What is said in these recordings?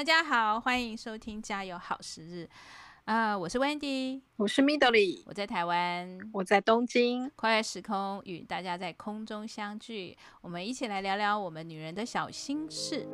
大家好，欢迎收听《加油好时日》啊、呃，我是 Wendy，我是 Midori，我在台湾，我在东京，跨越时空与大家在空中相聚，我们一起来聊聊我们女人的小心事。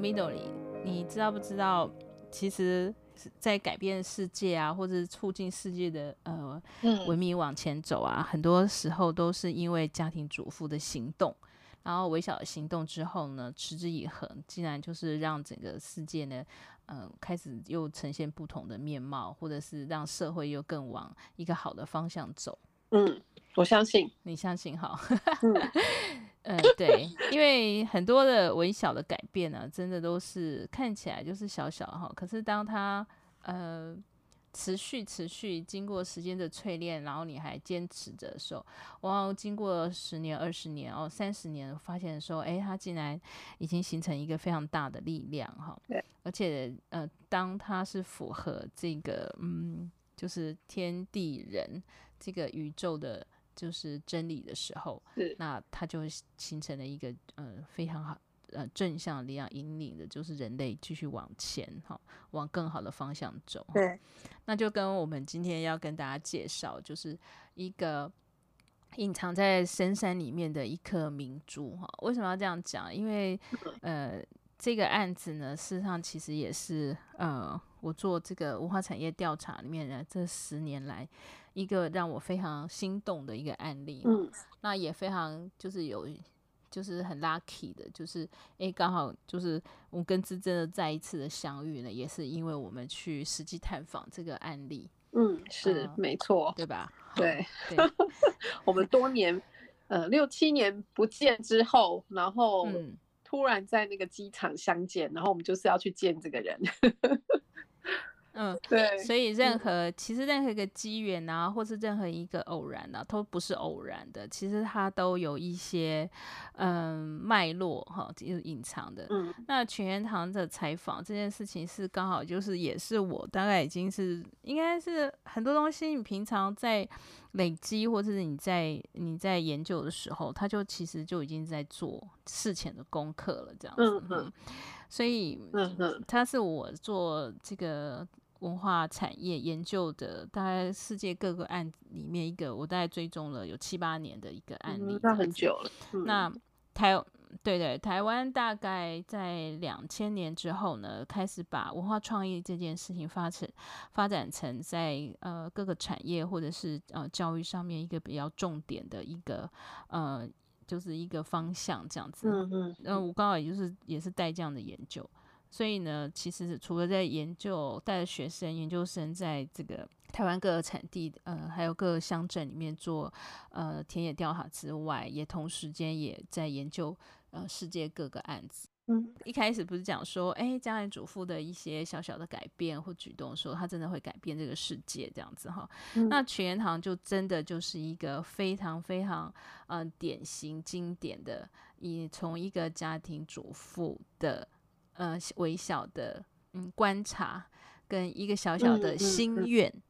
那个 Midori，你知道不知道？其实，在改变世界啊，或者促进世界的呃文明往前走啊，很多时候都是因为家庭主妇的行动，然后微小的行动之后呢，持之以恒，竟然就是让整个世界呢，呃，开始又呈现不同的面貌，或者是让社会又更往一个好的方向走。嗯，我相信，你相信哈。嗯，对，因为很多的微小的改变呢、啊，真的都是看起来就是小小哈，可是当它呃持续持续经过时间的淬炼，然后你还坚持着的时候，往往经过十年、二十年哦、三十年，发现说，哎，它竟然已经形成一个非常大的力量哈。对，而且呃，当它是符合这个嗯，就是天地人这个宇宙的。就是真理的时候，那它就形成了一个呃非常好呃正向力量引领的，就是人类继续往前哈，往更好的方向走。对，那就跟我们今天要跟大家介绍，就是一个隐藏在深山里面的一颗明珠哈。为什么要这样讲？因为呃这个案子呢，事实上其实也是呃我做这个文化产业调查里面呢这十年来。一个让我非常心动的一个案例，嗯，那也非常就是有，就是很 lucky 的，就是诶，刚好就是我跟姿珍的再一次的相遇呢，也是因为我们去实际探访这个案例，嗯，是、呃、没错，对吧？对，对 我们多年呃六七年不见之后，然后突然在那个机场相见，然后我们就是要去见这个人。嗯，对，所以任何、嗯、其实任何一个机缘啊，或是任何一个偶然啊，都不是偶然的。其实它都有一些嗯脉络哈，就是隐藏的。嗯，那全元堂的采访这件事情是刚好就是也是我大概已经是应该是很多东西，你平常在累积或者是你在你在研究的时候，他就其实就已经在做事前的功课了，这样子。嗯嗯，所以嗯嗯，他是我做这个。文化产业研究的，大概世界各个案里面一个，我大概追踪了有七八年的一个案例，那、嗯、很久了。嗯、那台对对，台湾大概在两千年之后呢，开始把文化创意这件事情发成发展成在呃各个产业或者是呃教育上面一个比较重点的一个呃就是一个方向这样子。嗯嗯，然后我刚好也就是也是带这样的研究。所以呢，其实除了在研究带着学生、研究生在这个台湾各个产地，呃，还有各个乡镇里面做呃田野调查之外，也同时间也在研究呃世界各个案子。嗯，一开始不是讲说，哎，家庭主妇的一些小小的改变或举动，说他真的会改变这个世界这样子哈。嗯、那全元堂就真的就是一个非常非常嗯、呃、典型经典的，以从一个家庭主妇的。呃，微小的嗯观察，跟一个小小的心愿，嗯嗯。嗯、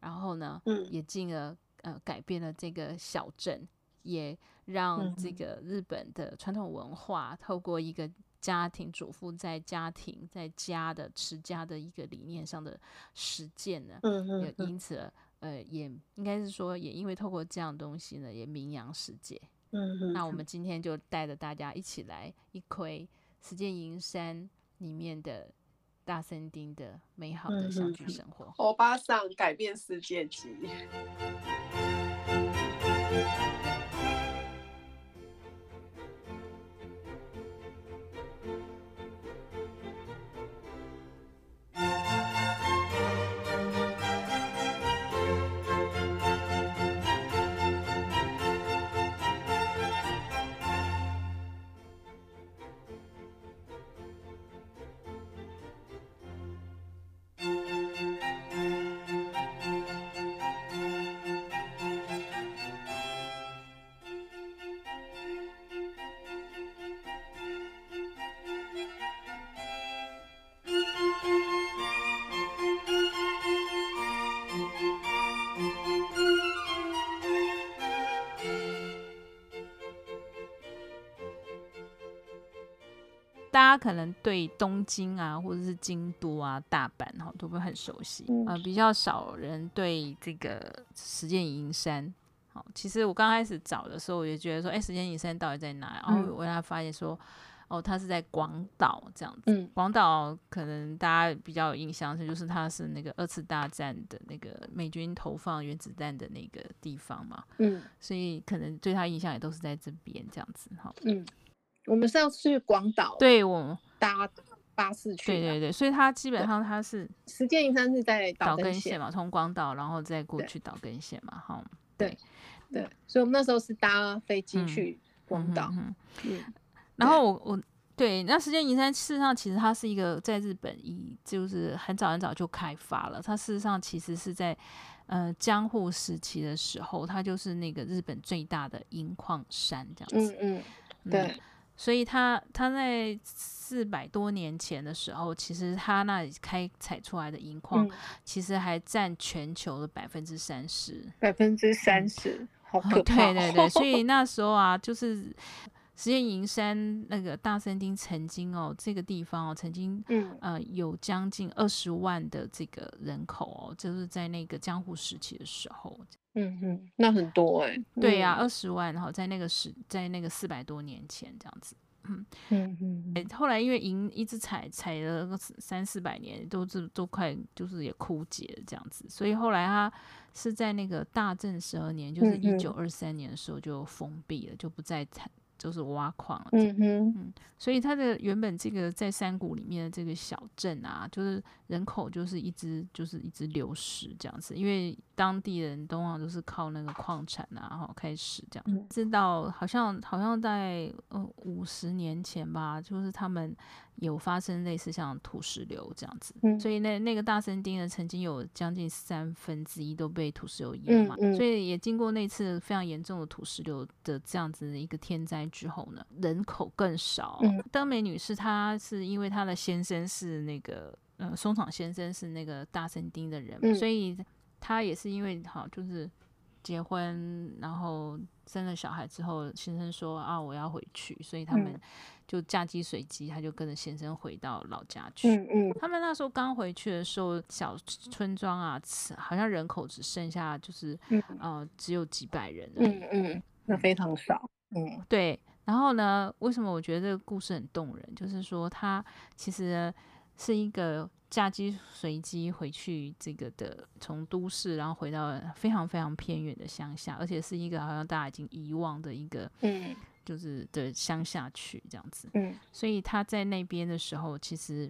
然后呢，嗯、也进而呃改变了这个小镇，也让这个日本的传统文化透过一个家庭主妇在家庭在家的持家的一个理念上的实践呢，嗯嗯、也因此呃也应该是说，也因为透过这样东西呢，也名扬世界。嗯嗯、那我们今天就带着大家一起来一窥。石见银山里面的大森町的美好的相聚生活，欧巴桑改变世界级。大家可能对东京啊，或者是京都啊、大阪哈，都不会很熟悉，啊、呃，比较少人对这个石见银山。好，其实我刚开始找的时候，我就觉得说，哎，石见银山到底在哪？然后我让他发现说，哦，它是在广岛这样子。嗯，广岛可能大家比较有印象是，就是它是那个二次大战的那个美军投放原子弹的那个地方嘛。嗯，所以可能对他印象也都是在这边这样子。哈，嗯，我们是要去广岛，对我搭巴士去。对对对，所以它基本上它是石见银山是在岛根县嘛，从广岛然后再过去岛根县嘛。哈，对。对，所以我们那时候是搭飞机去广岛。嗯，然后我我对那石见银山，事实上其实它是一个在日本已就是很早很早就开发了。它事实上其实是在呃江户时期的时候，它就是那个日本最大的银矿山这样子。嗯嗯，对。嗯所以他他在四百多年前的时候，其实他那里开采出来的银矿，其实还占全球的百分之三十。百分之三十，好可怕！对对对，所以 那时候啊，就是石见银山那个大森町曾经哦，这个地方哦，曾经嗯呃有将近二十万的这个人口哦，就是在那个江户时期的时候。嗯哼，那很多哎、欸，对呀、啊，二十万，然后在那个时，在那个四百多年前这样子，嗯嗯嗯，后来因为银一直采采了个三四百年，都是都快就是也枯竭了这样子，所以后来他是在那个大正十二年，就是一九二三年的时候就封闭了，就不再采。就是挖矿了，嗯哼，嗯，所以它的原本这个在山谷里面的这个小镇啊，就是人口就是一直就是一直流失这样子，因为当地人通常都是靠那个矿产啊，然后开始这样，知道好像好像在呃五十年前吧，就是他们。有发生类似像土石流这样子，嗯、所以那那个大森町呢，曾经有将近三分之一都被土石流淹嘛，嗯嗯、所以也经过那次非常严重的土石流的这样子的一个天灾之后呢，人口更少。嗯、登美女士她是因为她的先生是那个呃松场先生是那个大森町的人，嗯、所以她也是因为好就是结婚然后生了小孩之后，先生说啊我要回去，所以他们。嗯就嫁鸡随鸡，他就跟着先生回到老家去。嗯嗯，他们那时候刚回去的时候，小村庄啊，好像人口只剩下就是，嗯、呃，只有几百人。嗯嗯，那非常少。嗯，对。然后呢，为什么我觉得这个故事很动人？就是说，他其实是一个嫁机随机回去这个的，从都市然后回到非常非常偏远的乡下，而且是一个好像大家已经遗忘的一个。嗯。就是的乡下去这样子，嗯，所以他在那边的时候，其实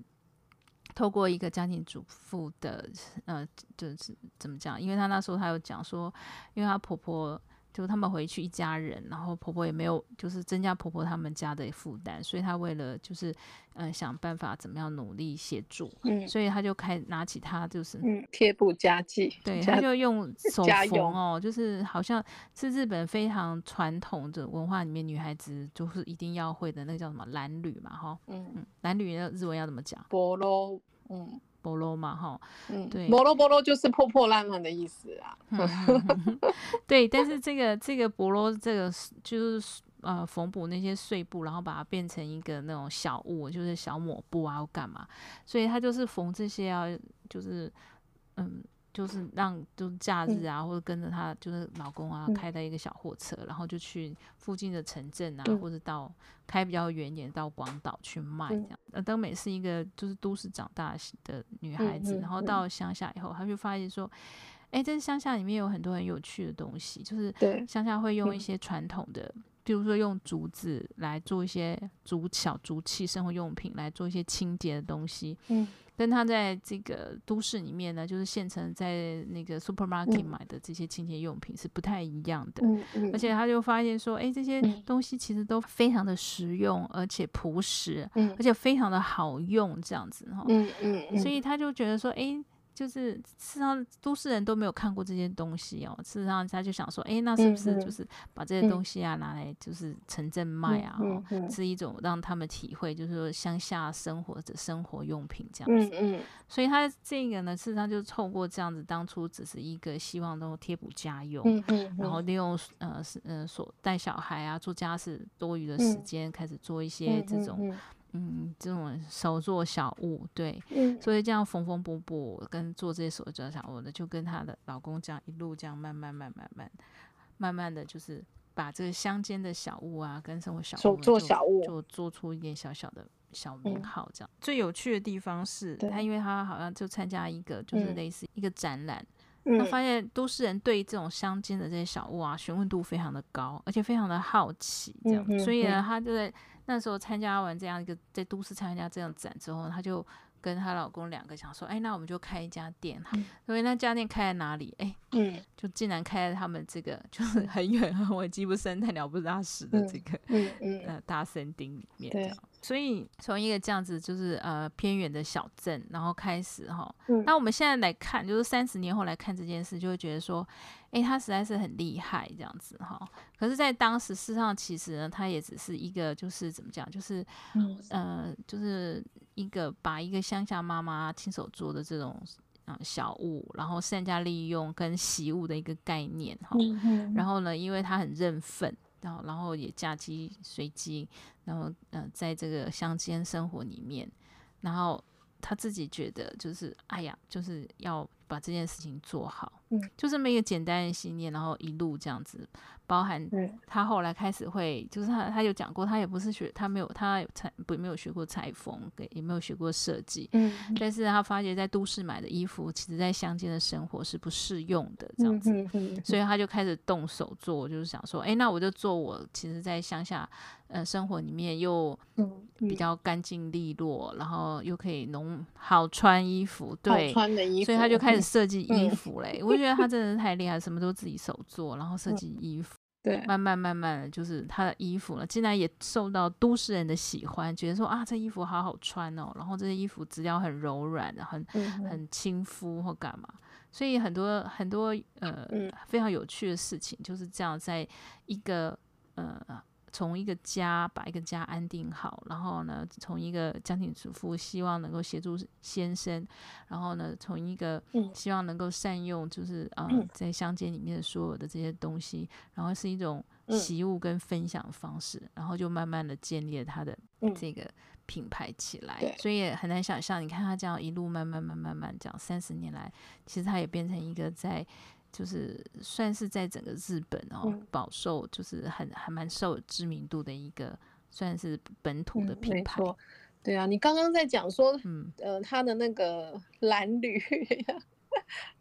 透过一个家庭主妇的，呃，就是怎么讲？因为他那时候他有讲说，因为他婆婆。就他们回去一家人，然后婆婆也没有，就是增加婆婆他们家的负担，所以她为了就是嗯、呃、想办法怎么样努力协助，嗯，所以她就开拿起她就是嗯贴布家计，对，她就用 手缝哦，就是好像是日本非常传统的文化里面女孩子就是一定要会的那个叫什么蓝缕嘛，哈，嗯，嗯，蓝缕的日文要怎么讲？波罗，嗯。波罗嘛，哈，嗯，对，波罗波罗就是破破烂烂的意思啊。对，但是这个这个波罗这个就是呃缝补那些碎布，然后把它变成一个那种小物，就是小抹布啊，或干嘛，所以它就是缝这些啊，就是嗯。就是让就是假日啊，嗯、或者跟着他就是老公啊，开的一个小货车，嗯、然后就去附近的城镇啊，嗯、或者到开比较远一点到广岛去卖这样。呃、嗯，登美是一个就是都市长大的女孩子，嗯、然后到乡下以后，她就发现说，哎、欸，这乡下里面有很多很有趣的东西，就是乡下会用一些传统的，嗯、比如说用竹子来做一些竹小竹器生活用品，来做一些清洁的东西。嗯。跟他在这个都市里面呢，就是县城在那个 supermarket 买的这些清洁用品是不太一样的，嗯嗯、而且他就发现说，哎，这些东西其实都非常的实用，而且朴实，嗯、而且非常的好用，这样子哈，嗯嗯嗯、所以他就觉得说，哎。就是事实上，都市人都没有看过这些东西哦。事实上，他就想说，哎，那是不是就是把这些东西啊拿来就是城镇卖啊？是一种让他们体会，就是说乡下生活的生活用品这样子。所以他这个呢，事实上就透过这样子，当初只是一个希望能够贴补家用，然后利用呃是呃所带小孩啊做家事多余的时间，开始做一些这种。嗯，这种手做小物，对，嗯，所以这样缝缝补补跟做这些手做小物的，就跟她的老公这样一路这样慢慢慢慢慢慢慢的就是把这个乡间的小物啊，跟生活小物手做小物，就做出一点小小的小名号，这样、嗯。最有趣的地方是，她因为她好像就参加一个就是类似一个展览。嗯他发现都市人对这种乡间的这些小物啊，询问度非常的高，而且非常的好奇，这样，所以呢，他就在那时候参加完这样一个在都市参加这样展之后，她就。跟她老公两个想说，哎，那我们就开一家店哈。所以那家店开在哪里？哎，嗯，就竟然开在他们这个就是很远很 我鸡不生蛋鸟不拉屎的这个嗯嗯呃大森丁里面。对。所以从一个这样子就是呃偏远的小镇，然后开始哈。嗯。那我们现在来看，就是三十年后来看这件事，就会觉得说，哎，他实在是很厉害这样子哈。可是，在当时事实上，其实呢，他也只是一个就是怎么讲，就是呃就是。一个把一个乡下妈妈亲手做的这种啊小物，然后善加利用跟习物的一个概念哈，然后呢，因为他很认份，然后然后也嫁鸡随鸡，然后嗯、呃，在这个乡间生活里面，然后他自己觉得就是哎呀，就是要把这件事情做好，嗯，就这么一个简单的信念，然后一路这样子。包含他后来开始会，就是他他有讲过，他也不是学，他没有他裁不没有学过裁缝，也没有学过设计，嗯，但是他发觉在都市买的衣服，其实在乡间的生活是不适用的这样子，嗯嗯。嗯，所以他就开始动手做，就是想说，哎、欸，那我就做我其实在乡下呃生活里面又比较干净利落，然后又可以农好穿衣服，对，穿的衣。服，所以他就开始设计衣服嘞，嗯、我觉得他真的是太厉害，什么都自己手做，然后设计衣服。对，慢慢慢慢的就是他的衣服呢，竟然也受到都市人的喜欢，觉得说啊，这衣服好好穿哦，然后这些衣服质量很柔软，很很亲肤或干嘛，所以很多很多呃非常有趣的事情就是这样，在一个呃。从一个家把一个家安定好，然后呢，从一个家庭主妇希望能够协助先生，然后呢，从一个希望能够善用，就是啊、呃，在乡间里面的所有的这些东西，然后是一种习物跟分享方式，然后就慢慢的建立了他的这个品牌起来。所以也很难想象，你看他这样一路慢慢慢慢慢这样三十年来，其实他也变成一个在。就是算是在整个日本哦，饱、嗯、受就是很还蛮受知名度的一个，算是本土的品牌。嗯、对啊，你刚刚在讲说，嗯呃，他的那个 蓝铝，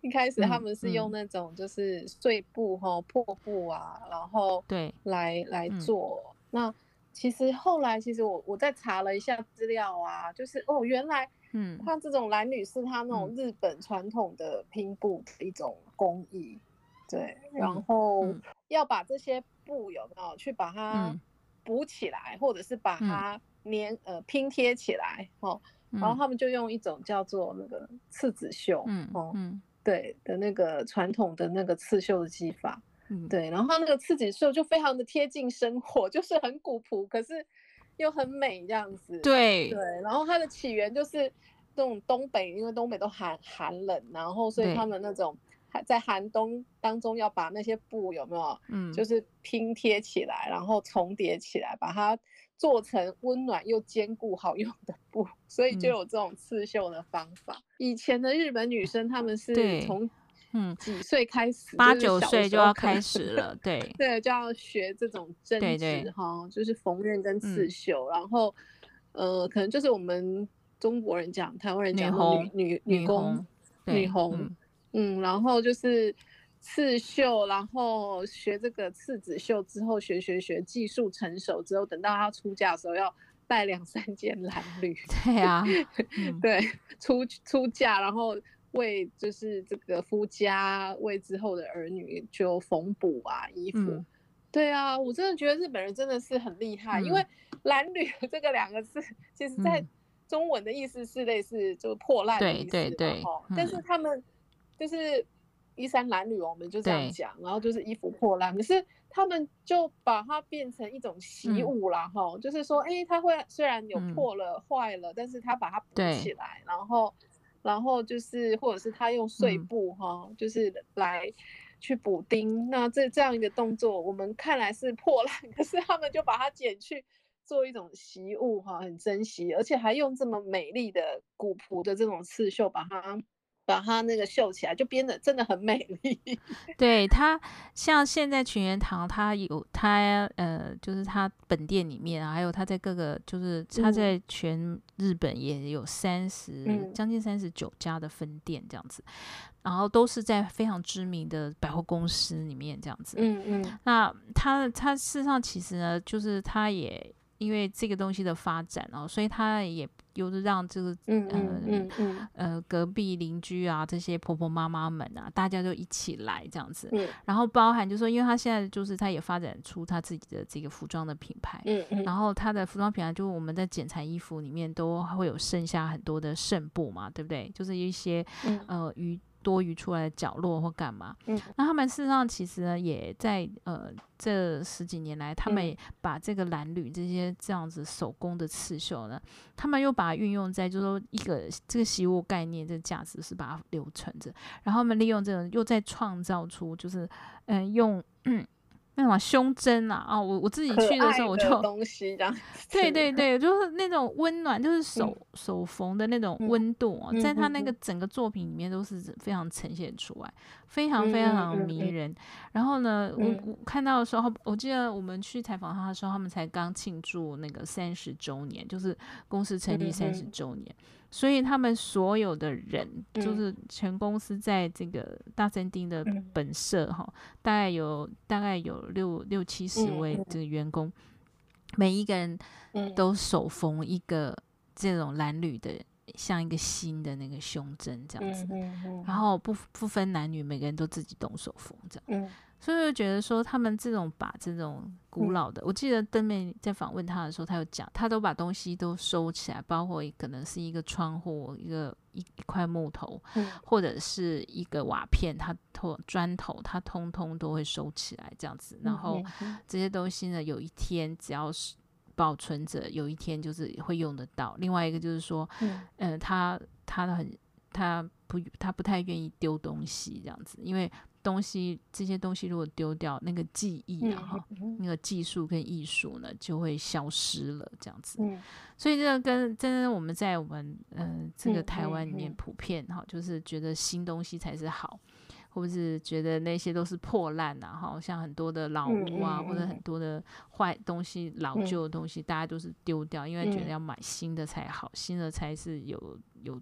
一开始他们是用那种就是碎布哈、嗯、破布啊，然后对来来做。嗯、那其实后来其实我我在查了一下资料啊，就是哦原来。嗯，它这种蓝女是它那种日本传统的拼布的一种工艺，嗯、对，然后要把这些布有没有去把它补起来，嗯、或者是把它粘呃拼贴起来，哦，然后他们就用一种叫做那个刺子绣，嗯哦，嗯。对的那个传统的那个刺绣的技法，嗯，对，然后它那个刺子绣就非常的贴近生活，就是很古朴，可是。又很美这样子，对。对，然后它的起源就是这种东北，因为东北都寒寒冷，然后所以他们那种在寒冬当中要把那些布有没有，嗯，就是拼贴起来，然后重叠起来，把它做成温暖又坚固好用的布，所以就有这种刺绣的方法。嗯、以前的日本女生她们是从嗯，几岁开始？八九岁就要开始了，对对，就要学这种针织哈，就是缝纫跟刺绣，嗯、然后呃，可能就是我们中国人讲，台湾人讲女女女工女红，嗯，嗯，然后就是刺绣，然后学这个刺子绣之后，学学学，技术成熟之后，等到她出嫁的时候要带两三件蓝绿，对啊，对，出出嫁然后。为就是这个夫家为之后的儿女就缝补啊衣服，嗯、对啊，我真的觉得日本人真的是很厉害，嗯、因为褴褛这个两个字，其实在中文的意思是类似就破烂的意思，对对对，但是他们就是衣衫褴褛，我们就这样讲，然后就是衣服破烂，可是他们就把它变成一种习物了，哈、嗯，就是说，哎、欸，它会虽然有破了坏、嗯、了，但是他把它补起来，然后。然后就是，或者是他用碎布哈，嗯、就是来去补丁。那这这样一个动作，我们看来是破烂，可是他们就把它剪去，做一种习物哈，很珍惜，而且还用这么美丽的古朴的这种刺绣把它。把它那个绣起来，就编的真的很美丽。对它，像现在群元堂，它有它呃，就是它本店里面啊，还有它在各个，就是它在全日本也有三十、嗯、将近三十九家的分店这样子，然后都是在非常知名的百货公司里面这样子。嗯嗯。那它它事实上其实呢，就是它也因为这个东西的发展哦，所以他也。有的让这个嗯嗯嗯嗯呃隔壁邻居啊这些婆婆妈妈们啊，大家就一起来这样子，嗯、然后包含就是说，因为他现在就是他也发展出他自己的这个服装的品牌，嗯嗯，然后他的服装品牌就是我们在剪裁衣服里面都会有剩下很多的剩布嘛，对不对？就是一些、嗯、呃鱼。多余出来的角落或干嘛？嗯，那他们事实上其实呢，也在呃这十几年来，他们把这个蓝缕这些这样子手工的刺绣呢，他们又把它运用在就是说一个这个习物概念，这个价值是把它留存着，然后他们利用这个又再创造出就是嗯、呃、用嗯。那什么胸针啊，哦，我我自己去的时候，我就东西这样，对对对，就是那种温暖，就是手、嗯、手缝的那种温度哦，嗯、在他那个整个作品里面都是非常呈现出来，非常非常迷人。然后呢，嗯、我我看到的时候，我记得我们去采访他的时候，他们才刚庆祝那个三十周年，就是公司成立三十周年。所以他们所有的人，就是全公司在这个大森町的本社哈，嗯、大概有大概有六六七十位这个员工，嗯、每一个人都手缝一个这种蓝绿的，像一个新的那个胸针这样子，然后不不分男女，每个人都自己动手缝这样。嗯所以就觉得说，他们这种把这种古老的，嗯、我记得登妹在访问他的时候，他有讲，他都把东西都收起来，包括可能是一个窗户、一个一一块木头，嗯、或者是一个瓦片，他头砖头，他通通都会收起来这样子。然后这些东西呢，有一天只要是保存着，有一天就是会用得到。另外一个就是说，嗯，呃、他他很他不他不太愿意丢东西这样子，因为。东西这些东西如果丢掉，那个记忆啊，哈、嗯，那个技术跟艺术呢就会消失了，这样子。嗯、所以这个跟真的我们在我们呃这个台湾里面普遍哈，就是觉得新东西才是好。或者是觉得那些都是破烂呐，哈，像很多的老屋啊，嗯嗯、或者很多的坏东西、老旧的东西，嗯、大家都是丢掉，因为觉得要买新的才好，新的才是有有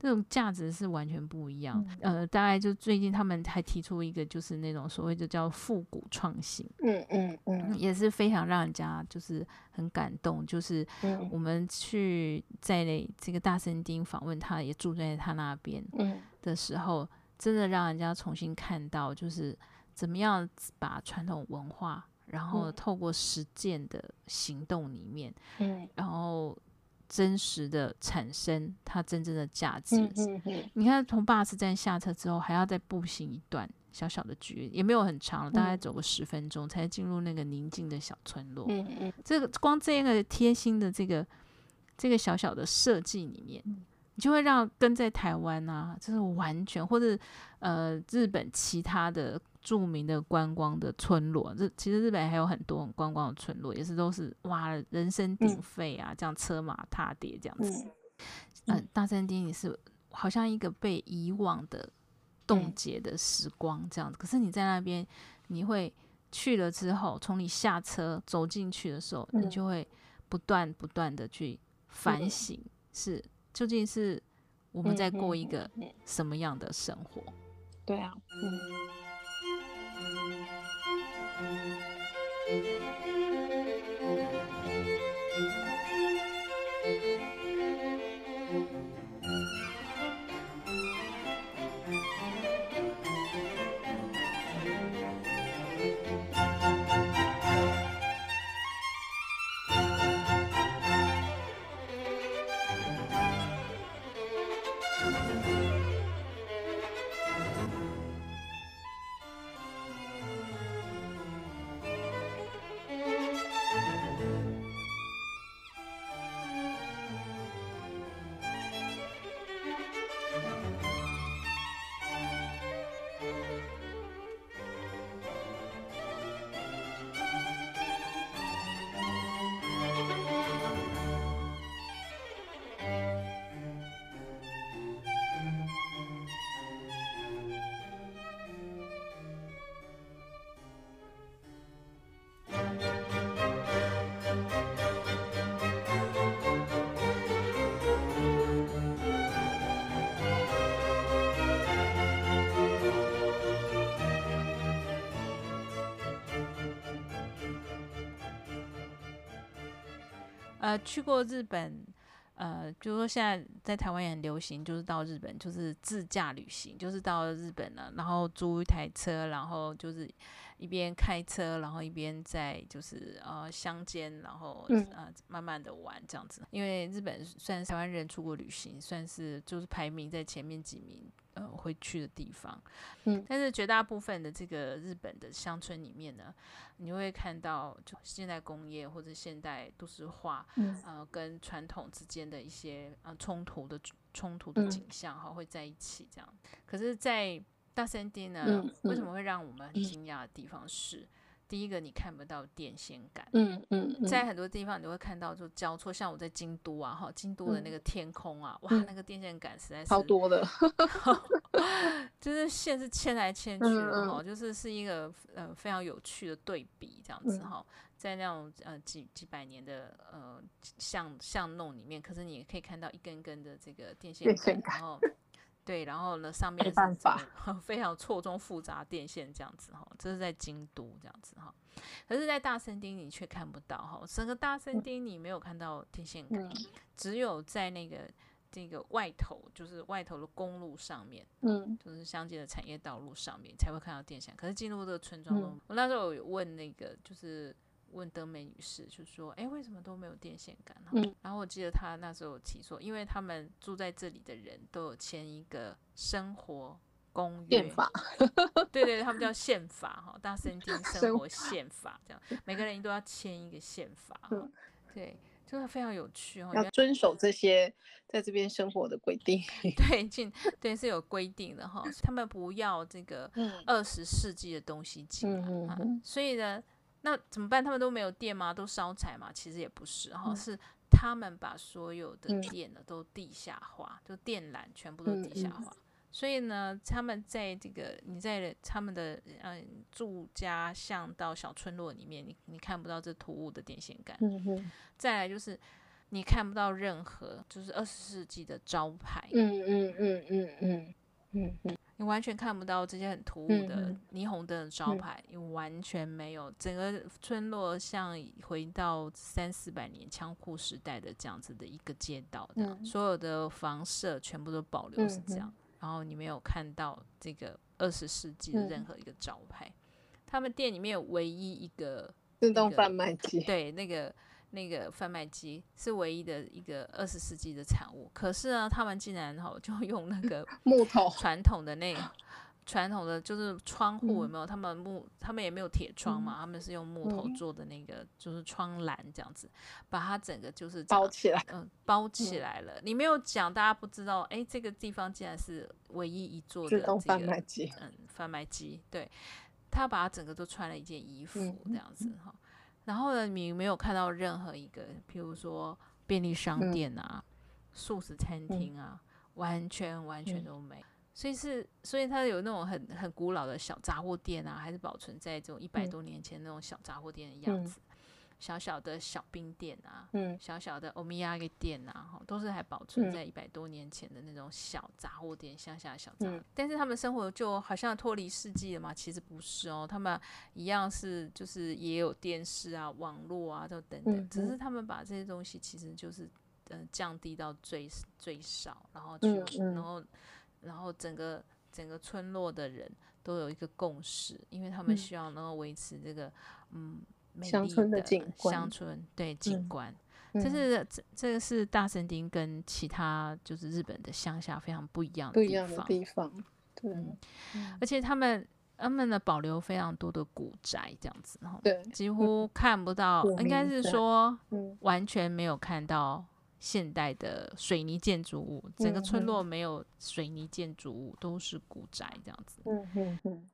那种价值是完全不一样。嗯、呃，大概就最近他们还提出一个，就是那种所谓的叫复古创新，嗯嗯嗯，也是非常让人家就是很感动。就是我们去在这个大森町访问他，也住在他那边的时候。真的让人家重新看到，就是怎么样把传统文化，然后透过实践的行动里面，嗯，然后真实的产生它真正的价值。嗯嗯嗯、你看，从巴士站下车之后，还要再步行一段小小的距离，也没有很长，大概走个十分钟才进入那个宁静的小村落。嗯嗯、这个光这个贴心的这个这个小小的设计里面。你就会让跟在台湾啊，就是完全或者呃日本其他的著名的观光的村落，这其实日本还有很多观光的村落，也是都是哇人声鼎沸啊，这样车马踏蝶这样子。嗯，呃、大山町你是好像一个被遗忘的冻结的时光这样子。可是你在那边，你会去了之后，从你下车走进去的时候，你就会不断不断的去反省是。究竟是我们在过一个什么样的生活？嗯嗯嗯、对啊，嗯。呃，去过日本。呃，就是说现在在台湾也很流行，就是到日本就是自驾旅行，就是到日本了，然后租一台车，然后就是一边开车，然后一边在就是呃乡间，然后呃慢慢的玩这样子。因为日本算是台湾人出国旅行，算是就是排名在前面几名。呃，会去的地方，嗯，但是绝大部分的这个日本的乡村里面呢，你会看到就现代工业或者现代都市化，嗯，呃，跟传统之间的一些呃冲突的冲突的景象哈，会在一起这样。可是，在大山地呢，为什么会让我们很惊讶的地方是？第一个，你看不到电线杆，嗯嗯，在很多地方你都会看到就交错，像我在京都啊，哈，京都的那个天空啊，哇，那个电线杆实在是超多的，就是线是牵来牵去的哈，就是是一个呃非常有趣的对比这样子哈，在那种呃几几百年的呃巷巷弄里面，可是你也可以看到一根根的这个电线杆，然后。对，然后呢，上面是 非常错综复杂电线这样子哈，这是在京都这样子哈，可是，在大森町你却看不到哈，整个大森町你没有看到电线杆，嗯、只有在那个这个外头，就是外头的公路上面，嗯，就是乡间的产业道路上面才会看到电线。可是进入这个村庄中，嗯、我那时候有问那个就是。问德美女士，就说：“哎，为什么都没有电线杆？”嗯，然后我记得她那时候有提说，因为他们住在这里的人都有签一个生活公约，宪法，对对，他们叫宪法哈，大森町生活宪法这样，每个人都要签一个宪法。嗯，对，真的非常有趣哦，要遵守这些在这边生活的规定。对，进对是有规定的哈，他们不要这个二十世纪的东西进来，嗯嗯，所以呢。那怎么办？他们都没有电吗？都烧柴吗？其实也不是哈，嗯、是他们把所有的电呢都地下化，嗯、就电缆全部都地下化。嗯嗯、所以呢，他们在这个你在他们的嗯住家巷道小村落里面，你你看不到这突兀的电线杆。再来就是你看不到任何就是二十世纪的招牌。嗯嗯嗯。嗯嗯嗯嗯你完全看不到这些很突兀的霓虹灯的招牌，你、嗯、完全没有。整个村落像回到三四百年枪库时代的这样子的一个街道，嗯、所有的房舍全部都保留是这样。嗯、然后你没有看到这个二十世纪的任何一个招牌。嗯、他们店里面有唯一一个自动贩卖机，对那个。那个贩卖机是唯一的一个二十世纪的产物，可是呢，他们竟然哈就用那个 木头传统的那传统的就是窗户有没有？他们木他们也没有铁窗嘛，他们是用木头做的那个就是窗栏这样子，把它整个就是包起来，嗯，包 起来了。你没有讲，大家不知道，哎，这个地方竟然是唯一一座的这个贩卖机，嗯，贩卖机，对，他把它整个都穿了一件衣服这样子哈。然后呢，你没有看到任何一个，譬如说便利商店啊、素食餐厅啊，完全完全都没。所以是，所以它有那种很很古老的小杂货店啊，还是保存在这种一百多年前那种小杂货店的样子。小小的小冰店啊，嗯，小小的欧米亚给店啊，哈，都是还保存在一百多年前的那种小杂货店，乡下的小杂货。但是他们生活就好像脱离世纪了嘛？其实不是哦，他们一样是就是也有电视啊、网络啊，都等等，只是他们把这些东西其实就是呃降低到最最少，然后去然后然后整个整个村落的人都有一个共识，因为他们希望能够维持这个嗯。乡村的景观，乡村对景观，这是这这个是大森町跟其他就是日本的乡下非常不一样的地方。地方对，而且他们他们的保留非常多的古宅，这样子哈，对，几乎看不到，应该是说完全没有看到现代的水泥建筑物，整个村落没有水泥建筑物，都是古宅这样子。嗯嗯嗯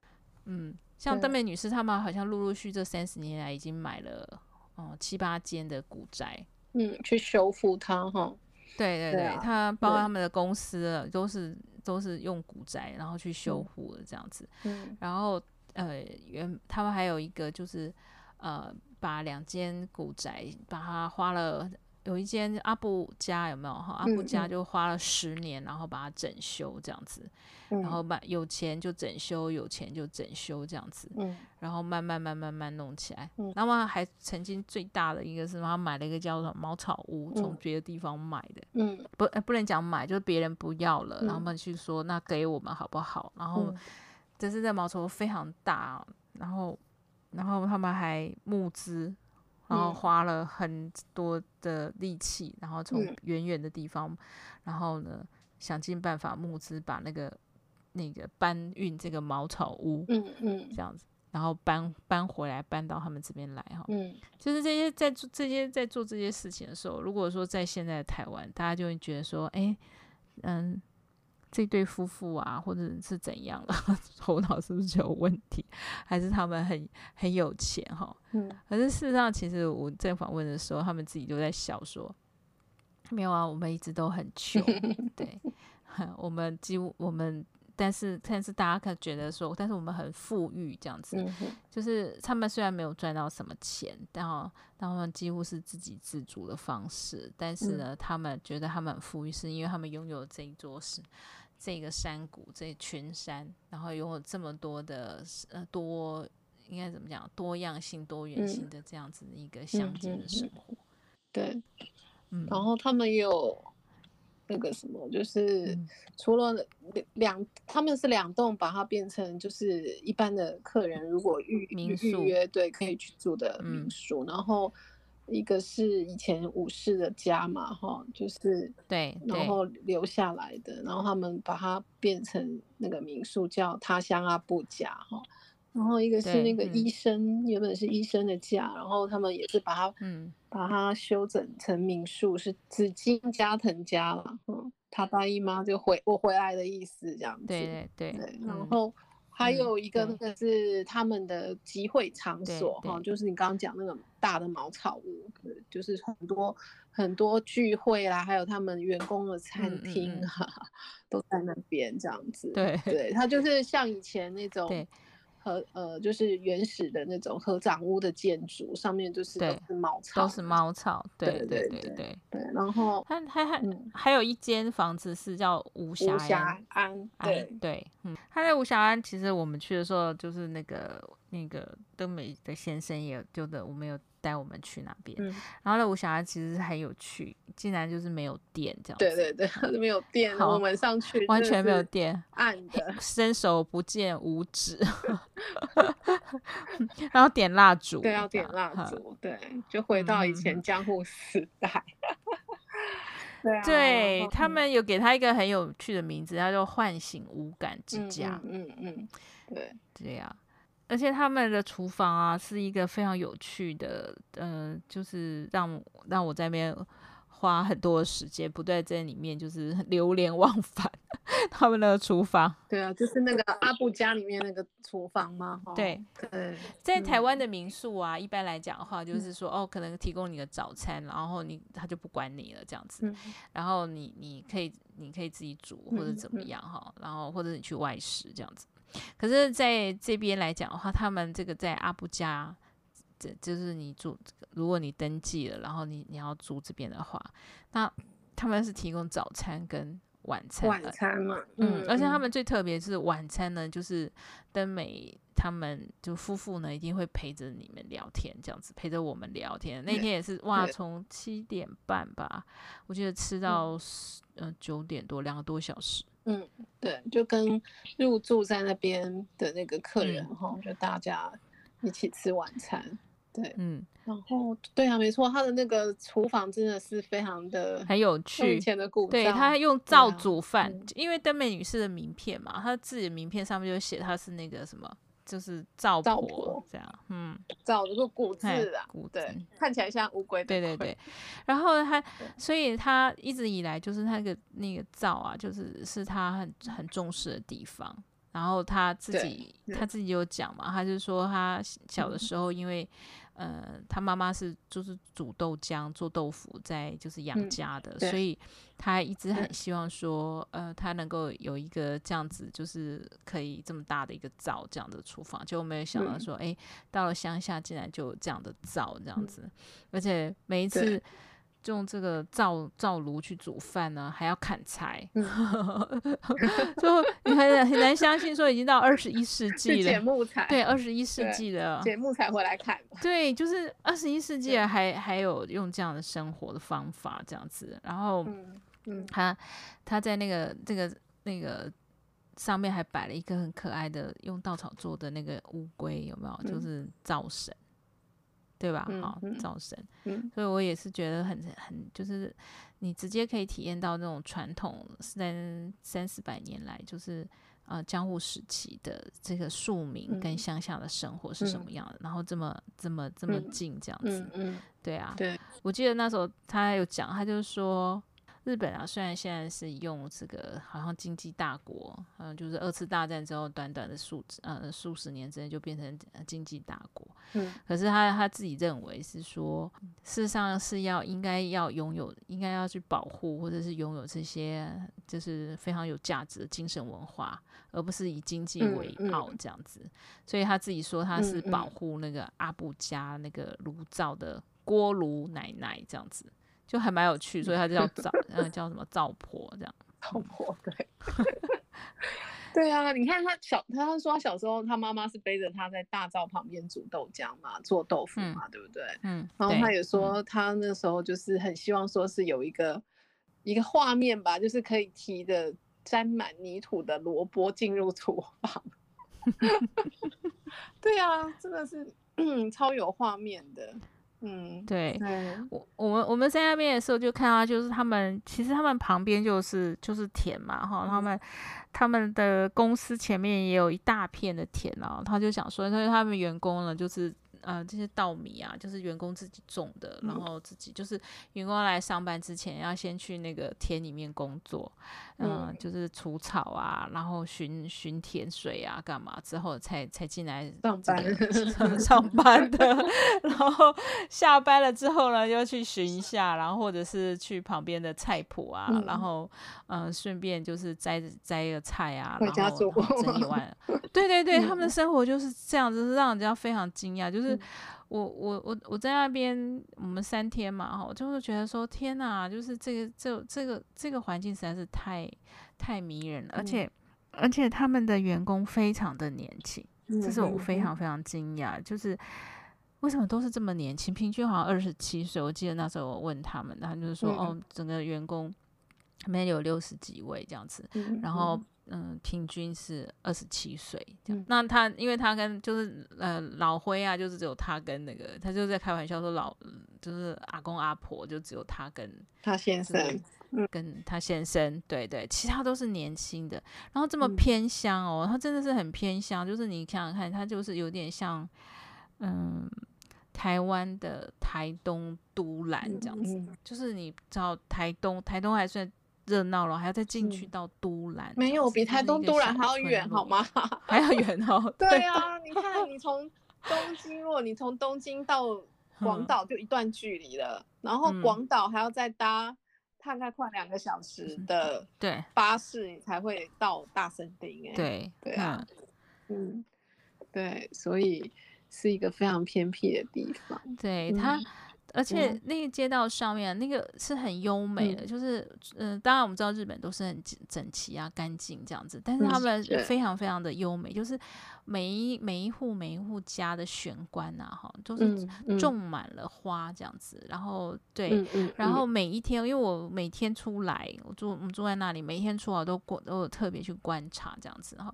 嗯。像登美女士他们好像陆陆续续这三十年来已经买了哦、嗯、七八间的古宅，嗯，去修复它哈。对对对，对啊、他包括他们的公司都是都是用古宅然后去修复的这样子。嗯，然后呃原他们还有一个就是呃把两间古宅把它花了有一间阿布家有没有？哈？阿布家就花了十年，然后把它整修这样子，嗯、然后把有钱就整修，有钱就整修这样子，嗯、然后慢慢慢慢慢弄起来。嗯、然后还曾经最大的一个是他买了一个叫做茅草屋，从别的地方买的，嗯，不不能讲买，就是别人不要了，嗯、然后他们去说那给我们好不好？然后这是这茅草屋非常大，然后然后他们还募资。然后花了很多的力气，然后从远远的地方，嗯、然后呢，想尽办法募资，把那个那个搬运这个茅草屋，嗯嗯，这样子，然后搬搬回来，搬到他们这边来哈，嗯，就是这些在做这些在做这些事情的时候，如果说在现在的台湾，大家就会觉得说，哎，嗯。这对夫妇啊，或者是怎样了，头脑是不是有问题？还是他们很很有钱哈？嗯，可是事实上，其实我在访问的时候，他们自己都在笑说，没有啊，我们一直都很穷，对，我们几乎我们，但是但是大家可觉得说，但是我们很富裕这样子，嗯、就是他们虽然没有赚到什么钱，然后他们几乎是自给自足的方式，但是呢，嗯、他们觉得他们很富裕，是因为他们拥有这一座是。这个山谷，这群山，然后有这么多的呃多，应该怎么讲，多样性、多元性的这样子的一个乡间的生活。对，嗯，然后他们也有那个什么，就是除了两，他们是两栋，把它变成就是一般的客人如果预民宿预约对可以去住的民宿，嗯、然后。一个是以前武士的家嘛，哈，就是对，然后留下来的，然后他们把它变成那个民宿，叫他乡阿布家，哈。然后一个是那个医生，嗯、原本是医生的家，然后他们也是把它，嗯，把它修整成民宿，是紫金加藤家了，嗯，他大姨妈就回我回来的意思，这样子，对对对，对，然后。还有一个那个是他们的集会场所哈，就是你刚刚讲那个大的茅草屋，就是很多很多聚会啦，还有他们员工的餐厅哈，嗯嗯嗯 都在那边这样子。对对，它就是像以前那种。和呃，就是原始的那种合掌屋的建筑，上面就是都是茅草，都是茅草，对对对对对，对。然后还还还还有一间房子是叫吴霞安，对对，嗯，他在吴霞安，其实我们去的时候，就是那个那个登美的先生也就的，我们有。带我们去那边，嗯、然后呢，吴小孩其实很有趣，竟然就是没有电这样子。对对对，没有电，好我们上去完全没有电，暗的，伸手不见五指。然后点蜡烛，对，要点蜡烛，嗯、对，就回到以前江户时代。对，啊、对他们有给他一个很有趣的名字，叫做“唤醒五感之家”。嗯嗯，嗯，对，这样。而且他们的厨房啊，是一个非常有趣的，呃，就是让让我在那边花很多时间，不断在里面就是流连忘返。他们的厨房，对啊，就是那个阿布家里面那个厨房嘛。对对，在台湾的民宿啊，嗯、一般来讲的话，就是说哦，可能提供你的早餐，然后你他就不管你了这样子，嗯、然后你你可以你可以自己煮或者怎么样哈，然后或者你去外食这样子。可是在这边来讲的话，他们这个在阿布加，这就是你住，如果你登记了，然后你你要住这边的话，那他们是提供早餐跟晚餐。晚餐嘛，嗯，嗯，而且他们最特别是晚餐呢，就是登美他们就夫妇呢一定会陪着你们聊天，这样子陪着我们聊天。那天也是哇，从七点半吧，我记得吃到呃九点多，两个多小时。嗯，对，就跟入住在那边的那个客人哈，嗯、就大家一起吃晚餐。对，嗯，然后对啊，没错，他的那个厨房真的是非常的很有趣。以前的古，对，他用灶煮饭，啊嗯、因为登美女士的名片嘛，她自己的名片上面就写她是那个什么。就是灶婆这样，嗯，灶的个古字啊，古对，看起来像乌龟。对对对，然后他，所以他一直以来就是他那个那个灶啊，就是是他很很重视的地方。然后他自己他自己有讲嘛，他就说他小的时候因为。呃，他妈妈是就是煮豆浆做豆腐，在就是养家的，嗯、所以他一直很希望说，呃，他能够有一个这样子，就是可以这么大的一个灶这样的厨房，就没有想到说，哎、嗯，到了乡下竟然就有这样的灶这样子，嗯、而且每一次用这个灶灶炉去煮饭呢，还要砍柴，嗯、就你很很难相信说已经到二十一世纪了，捡木材，对，二十一世纪了，捡木材回来砍，对，就是二十一世 纪了还还有用这样的生活的方法这样子，然后，嗯，嗯。他他在那个这个那个上面还摆了一个很可爱的用稻草做的那个乌龟，有没有？就是灶神。对吧？好，灶神，所以我也是觉得很很，就是你直接可以体验到那种传统三三四百年来，就是呃江户时期的这个庶民跟乡下的生活是什么样的，然后这么这么这么近这样子，对啊，对，我记得那时候他有讲，他就是说。日本啊，虽然现在是用这个好像经济大国，嗯，就是二次大战之后短短的数呃数十年之内就变成经济大国，嗯，可是他他自己认为是说，事实上是要应该要拥有，应该要去保护或者是拥有这些就是非常有价值的精神文化，而不是以经济为傲这样子，嗯嗯，所以他自己说他是保。护那个阿布加那个炉灶的锅炉奶奶这样子。就还蛮有趣，所以他就叫 灶，嗯，叫什么灶婆这样。灶婆，对，对啊，你看他小，他说他小时候他妈妈是背着他在大灶旁边煮豆浆嘛，做豆腐嘛，嗯、对不对？嗯。然后他也说他那时候就是很希望说是有一个、嗯、一个画面吧，就是可以提着沾满泥土的萝卜进入厨房。对啊，真的是 超有画面的。嗯，对，我我们我们在那边的时候就看到，就是他们其实他们旁边就是就是田嘛，哈，他们他们的公司前面也有一大片的田哦，他就想说，因为他们员工呢就是。呃，这些稻米啊，就是员工自己种的，然后自己就是员工来上班之前要先去那个田里面工作，呃、嗯，就是除草啊，然后巡巡田水啊，干嘛之后才才进来上班 上班的，然后下班了之后呢，又去巡一下，然后或者是去旁边的菜圃啊，嗯、然后嗯、呃，顺便就是摘摘一个菜啊，然后，然后整理完，对对对，他们的 生活就是这样子，是让人家非常惊讶，就是。我我我我在那边，我们三天嘛，哈，我就会觉得说，天哪，就是这个这这个这个环境实在是太太迷人了，而且、嗯、而且他们的员工非常的年轻，这是我非常非常惊讶，就是为什么都是这么年轻，平均好像二十七岁，我记得那时候我问他们，他就是说，嗯、哦，整个员工里面有六十几位这样子，嗯、然后。嗯，平均是二十七岁这样。嗯、那他，因为他跟就是呃老灰啊，就是只有他跟那个，他就在开玩笑说老就是阿公阿婆就只有他跟他先生，跟他先生，对对，其他都是年轻的。然后这么偏乡哦，他真的是很偏乡，就是你想想看，他就是有点像嗯台湾的台东都兰这样子，嗯嗯、就是你知道台东，台东还算。热闹了，还要再进去到都兰，没有比台东都兰还要远，好吗？还要远哦。对啊，你 看，你从东京，如果你从东京到广岛就一段距离了，嗯、然后广岛还要再搭大概快两个小时的对巴士，你才会到大森町。哎，对对啊，嗯，对，所以是一个非常偏僻的地方。对它。嗯而且那个街道上面那个是很优美的，嗯、就是嗯、呃，当然我们知道日本都是很整齐啊、干净这样子，但是他们非常非常的优美，就是每一每一户每一户家的玄关呐，哈，都是种满了花这样子。然后对，然后每一天，因为我每天出来，我住我们住在那里，每一天出来都过都有特别去观察这样子哈。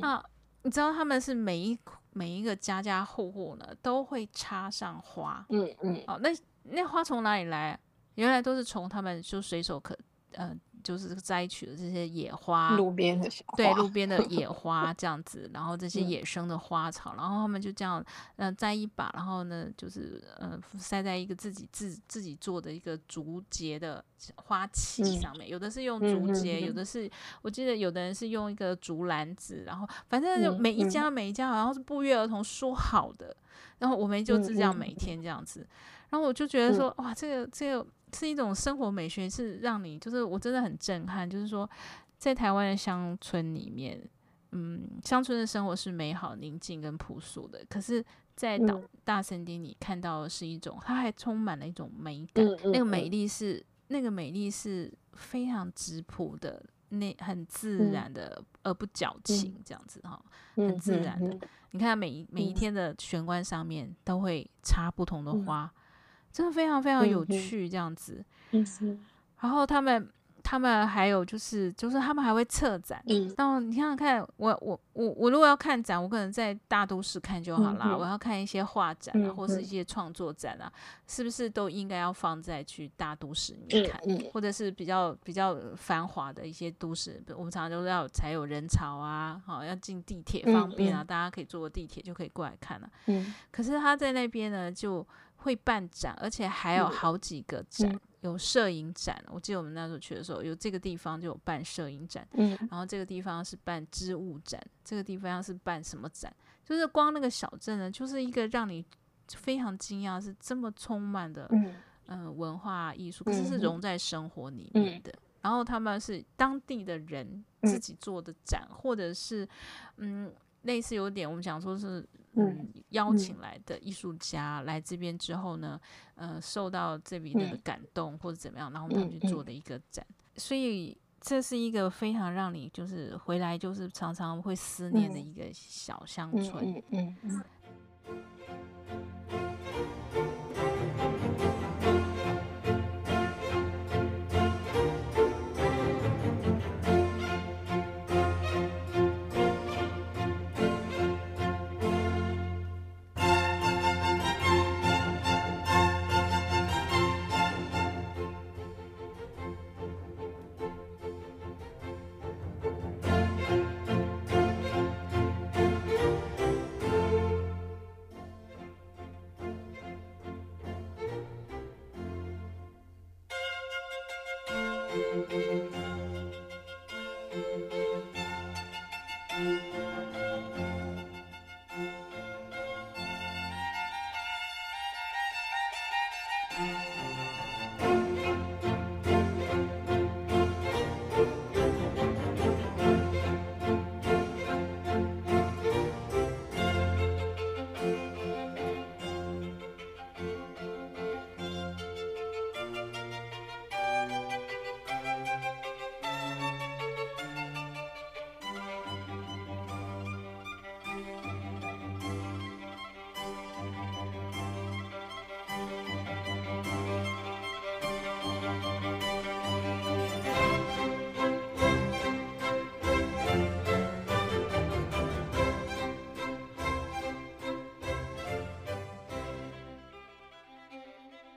那你知道他们是每一每一个家家户户呢都会插上花，嗯嗯，哦，那那花从哪里来？原来都是从他们就随手可，呃。就是摘取的这些野花，路边的对，路边的野 花这样子，然后这些野生的花草，嗯、然后他们就这样，嗯、呃，摘一把，然后呢，就是呃，塞在一个自己自自己做的一个竹节的花器上面，嗯、有的是用竹节，嗯、有的是，我记得有的人是用一个竹篮子，然后反正就每一家、嗯、每一家好像是不约而同说好的，然后我们就是这样每天这样子，然后我就觉得说，哇，这个这个。是一种生活美学，是让你就是我真的很震撼。就是说，在台湾的乡村里面，嗯，乡村的生活是美好、宁静跟朴素的。可是，在岛大森林里看到的是一种，它还充满了一种美感，嗯嗯、那个美丽是那个美丽是非常质朴的，那很自然的，嗯、而不矫情，这样子哈，嗯、很自然的。嗯、你看每一每一天的玄关上面都会插不同的花，嗯、真的非常非常有趣，这样子。嗯嗯、然后他们。他们还有就是，就是他们还会策展。嗯，然后你想想看，我我我我如果要看展，我可能在大都市看就好啦。嗯、我要看一些画展啊，嗯、或是一些创作展啊，嗯、是不是都应该要放在去大都市里面看，或者是比较比较繁华的一些都市，我们常常都要才有人潮啊，好要进地铁方便啊，大家可以坐地铁就可以过来看了、啊。嗯，可是他在那边呢就会办展，而且还有好几个展。嗯有摄影展，我记得我们那时候去的时候，有这个地方就有办摄影展，嗯，然后这个地方是办织物展，这个地方是办什么展？就是光那个小镇呢，就是一个让你非常惊讶，是这么充满的，嗯、呃，文化艺术，可是是融在生活里面的。嗯、然后他们是当地的人自己做的展，嗯、或者是嗯。类似有点，我们讲说是，嗯，邀请来的艺术家来这边之后呢，呃，受到这里的感动或者怎么样，然后他们去做的一个展，所以这是一个非常让你就是回来就是常常会思念的一个小乡村。嗯嗯。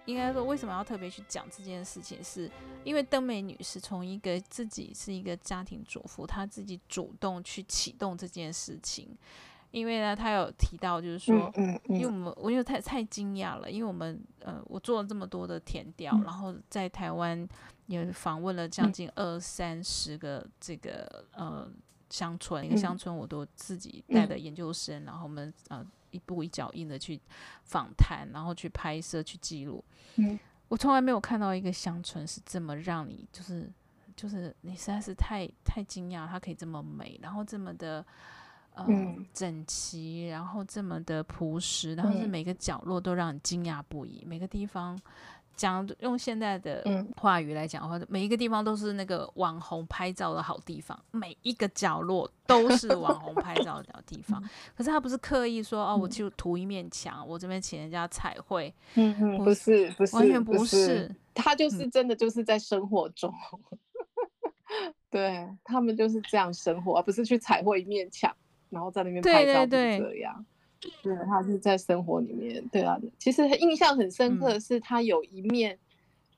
应该说，为什么要特别去讲这件事情？是因为登美女士从一个自己是一个家庭主妇，她自己主动去启动这件事情。因为呢，她有提到，就是说，嗯嗯嗯、因为我们我因为太太惊讶了，因为我们呃，我做了这么多的填调，嗯、然后在台湾也访问了将近二三十个这个呃乡村，一个乡村我都自己带的研究生，嗯、然后我们呃。一步一脚印的去访谈，然后去拍摄、去记录。嗯，我从来没有看到一个乡村是这么让你，就是就是你实在是太太惊讶，它可以这么美，然后这么的呃、嗯、整齐，然后这么的朴实，然后是每个角落都让你惊讶不已，每个地方。讲用现在的话语来讲的话，嗯、每一个地方都是那个网红拍照的好地方，每一个角落都是网红拍照的好地方。可是他不是刻意说哦，我就涂一面墙，我这边请人家彩绘。嗯嗯，不是不是，完全不是，他就是真的就是在生活中，嗯、对他们就是这样生活，而不是去彩绘一面墙，然后在那边拍照，这样。对。对对对，他是在生活里面，对啊。其实印象很深刻的是，他有一面，嗯、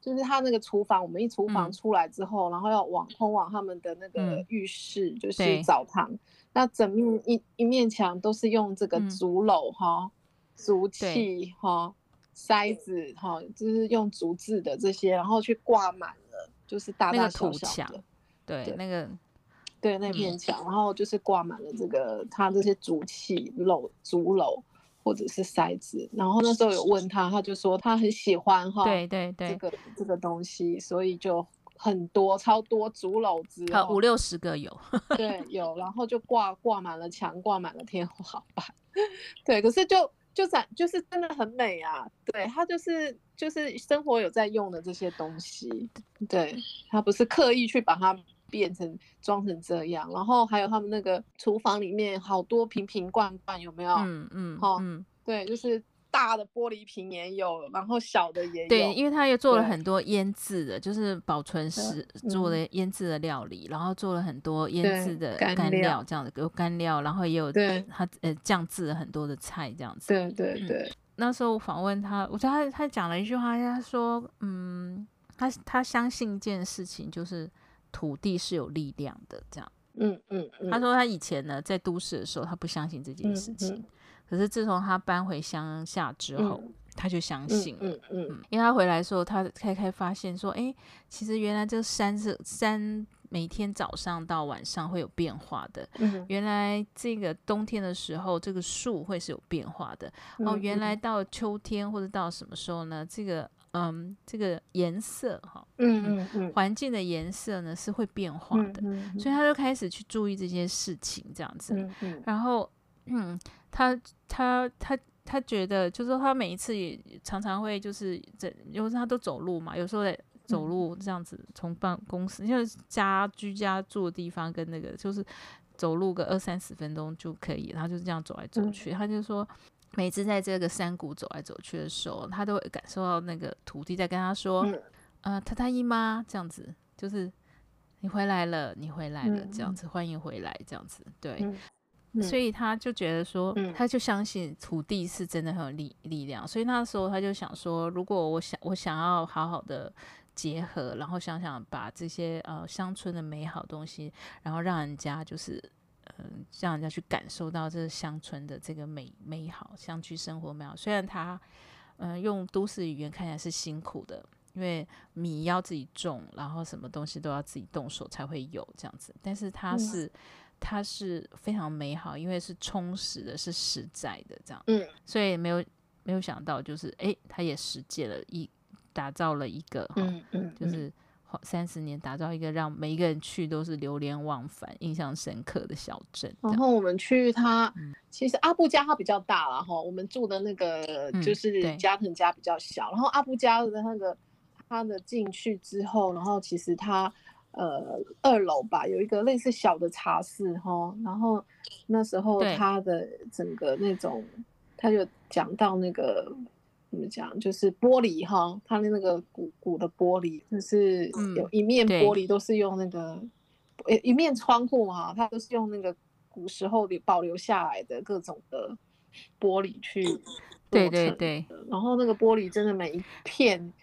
就是他那个厨房，我们一厨房出来之后，嗯、然后要往通往他们的那个浴室，嗯、就是澡堂。那整面一一面墙都是用这个竹篓哈、竹器哈、塞子哈，就是用竹制的这些，然后去挂满了，就是大大小小的，对，对那个。对那片墙，然后就是挂满了这个他这些竹器篓、竹篓或者是塞子。然后那时候有问他，他就说他很喜欢哈，对对对，这个这个东西，所以就很多超多竹篓子，五六十个有，对有，然后就挂挂满了墙，挂满了天花板。对，可是就就展就是真的很美啊，对，他就是就是生活有在用的这些东西，对，他不是刻意去把它变成装成这样，然后还有他们那个厨房里面好多瓶瓶罐罐，有没有？嗯嗯，好，嗯，对，就是。大的玻璃瓶也有，然后小的也有。对，因为他又做了很多腌制的，就是保存食做的腌制的料理，然后做了很多腌制的干料，这样子有干料，然后也有他呃酱制了很多的菜，这样子。对对对。嗯、那时候我访问他，我觉得他他讲了一句话，他说，嗯，他他相信一件事情，就是土地是有力量的，这样。嗯嗯，嗯。他说他以前呢在都市的时候，他不相信这件事情。嗯嗯可是自从他搬回乡下之后，嗯、他就相信了。嗯嗯，嗯，因为他回来的时候，他开开发现说，哎，其实原来这个山是山，每天早上到晚上会有变化的。嗯，原来这个冬天的时候，这个树会是有变化的。嗯、哦，原来到秋天或者到什么时候呢？这个嗯，这个颜色哈，嗯嗯嗯，环境的颜色呢是会变化的。嗯嗯、所以他就开始去注意这些事情，这样子。然后嗯。他他他他觉得，就是说他每一次也常常会就是在，因为他都走路嘛，有时候在走路这样子从办公室，因为家居家住的地方跟那个就是走路个二三十分钟就可以，然后就是这样走来走去。他就说，每次在这个山谷走来走去的时候，他都会感受到那个土地在跟他说：“呃，太太姨妈，这样子，就是你回来了，你回来了，这样子，欢迎回来，这样子，对。”所以他就觉得说，他就相信土地是真的很有力力量。所以那时候他就想说，如果我想我想要好好的结合，然后想想把这些呃乡村的美好东西，然后让人家就是嗯、呃、让人家去感受到这乡村的这个美美好，乡居生活美好。虽然他嗯、呃、用都市语言看起来是辛苦的，因为米要自己种，然后什么东西都要自己动手才会有这样子，但是他是。它是非常美好，因为是充实的，是实在的，这样。嗯，所以没有没有想到，就是哎，他也实践了一打造了一个，嗯嗯，就是三十年打造一个让每一个人去都是流连忘返、印象深刻的小镇。然后我们去它，其实阿布加它比较大了哈，我们住的那个就是加藤家比较小，然后阿布加的那个它的进去之后，然后其实它。呃，二楼吧，有一个类似小的茶室哈，然后那时候他的整个那种，他就讲到那个怎么讲，就是玻璃哈，它的那个鼓鼓的玻璃，就是有一面玻璃都是用那个，嗯、一面窗户哈，它都是用那个古时候的保留下来的各种的玻璃去，对对对，然后那个玻璃真的每一片。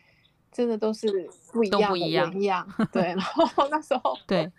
真的都是不一样的一样，对。然后那时候，对，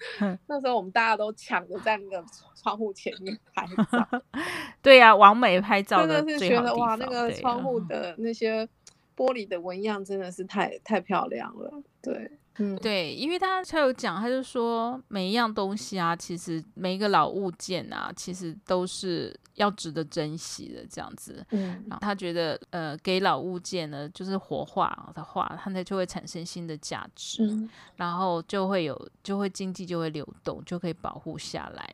那时候我们大家都抢着在那个窗户前面拍照。对呀、啊，网美拍照的真的是觉得哇，那个窗户的那些玻璃的纹样真的是太太漂亮了，对。嗯，对，因为他他有讲，他就说每一样东西啊，其实每一个老物件啊，其实都是要值得珍惜的这样子。嗯，然后他觉得，呃，给老物件呢，就是活化的话，它呢就会产生新的价值，嗯，然后就会有，就会经济就会流动，就可以保护下来。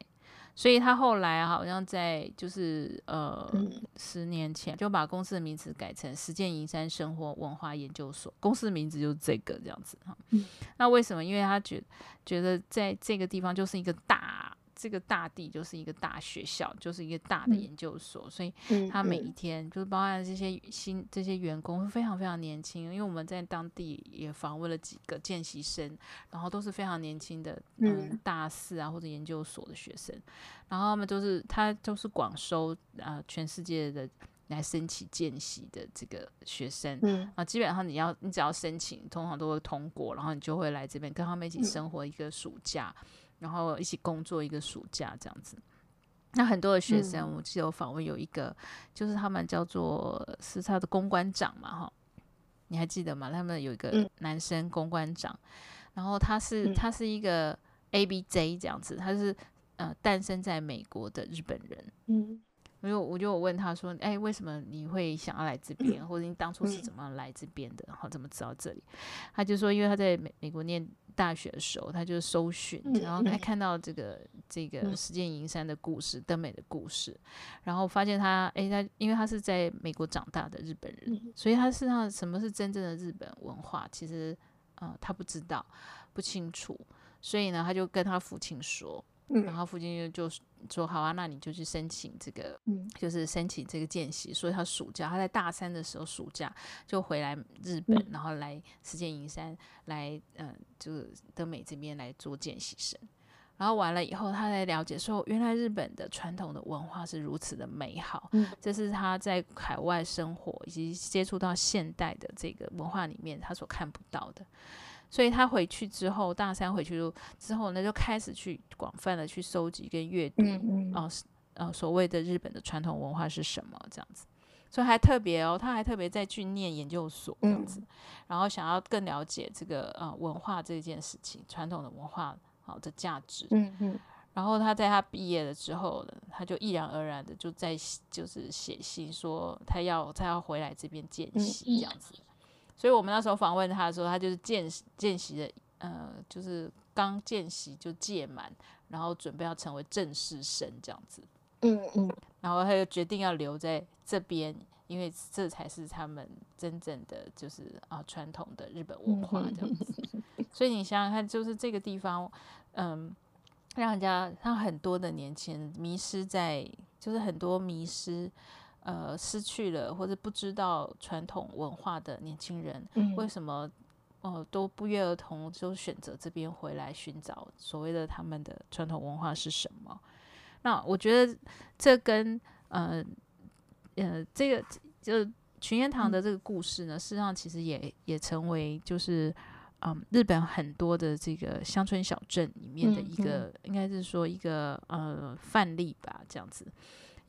所以他后来好像在就是呃、嗯、十年前就把公司的名字改成实践银山生活文化研究所，公司的名字就是这个这样子哈。嗯、那为什么？因为他觉觉得在这个地方就是一个大。这个大地就是一个大学校，就是一个大的研究所，嗯、所以他每一天、嗯、就是包含这些新这些员工非常非常年轻，因为我们在当地也访问了几个见习生，然后都是非常年轻的，嗯，大四啊或者研究所的学生，然后他们都是他都是广收啊、呃、全世界的来申请见习的这个学生，嗯。啊，基本上你要你只要申请，通常都会通过，然后你就会来这边跟他们一起生活一个暑假。嗯然后一起工作一个暑假这样子，那很多的学生，我记得我访问有一个，嗯、就是他们叫做是他的公关长嘛，哈，你还记得吗？他们有一个男生公关长，嗯、然后他是他是一个 ABJ 这样子，他是呃诞生在美国的日本人，嗯，我就我就问他说，哎，为什么你会想要来这边，或者你当初是怎么来这边的，然后怎么知道这里？他就说，因为他在美美国念大学的时候，他就搜寻，然后他看到这个这个石见银山的故事，登美的故事，然后发现他，哎，他因为他是在美国长大的日本人，所以他身上什么是真正的日本文化，其实，呃，他不知道，不清楚，所以呢，他就跟他父亲说。然后父亲就就说：“好啊，那你就去申请这个，就是申请这个见习。所以他暑假他在大三的时候暑假就回来日本，然后来石见银山来，嗯，就是德美这边来做见习生。然后完了以后，他才了解说，原来日本的传统的文化是如此的美好。这是他在海外生活以及接触到现代的这个文化里面他所看不到的。”所以他回去之后，大三回去之后呢，就开始去广泛的去收集跟阅读，嗯嗯、呃呃，所谓的日本的传统文化是什么这样子。所以还特别哦，他还特别再去念研究所这样子，嗯、然后想要更了解这个呃文化这件事情，传统的文化好的价值。嗯嗯、然后他在他毕业了之后呢，他就毅然而然的就在就是写信说他要他要回来这边见习这样子。所以我们那时候访问他的时候，他就是见见习的，呃，就是刚见习就届满，然后准备要成为正式生这样子。嗯嗯。然后他就决定要留在这边，因为这才是他们真正的就是啊传统的日本文化这样子。所以你想想看，就是这个地方，嗯，让人家让很多的年轻人迷失在，就是很多迷失。呃，失去了或者不知道传统文化的年轻人，嗯、为什么呃都不约而同就选择这边回来寻找所谓的他们的传统文化是什么？那我觉得这跟呃呃这个就群言堂的这个故事呢，嗯、事实上其实也也成为就是嗯、呃、日本很多的这个乡村小镇里面的一个，应该是说一个呃范例吧，这样子。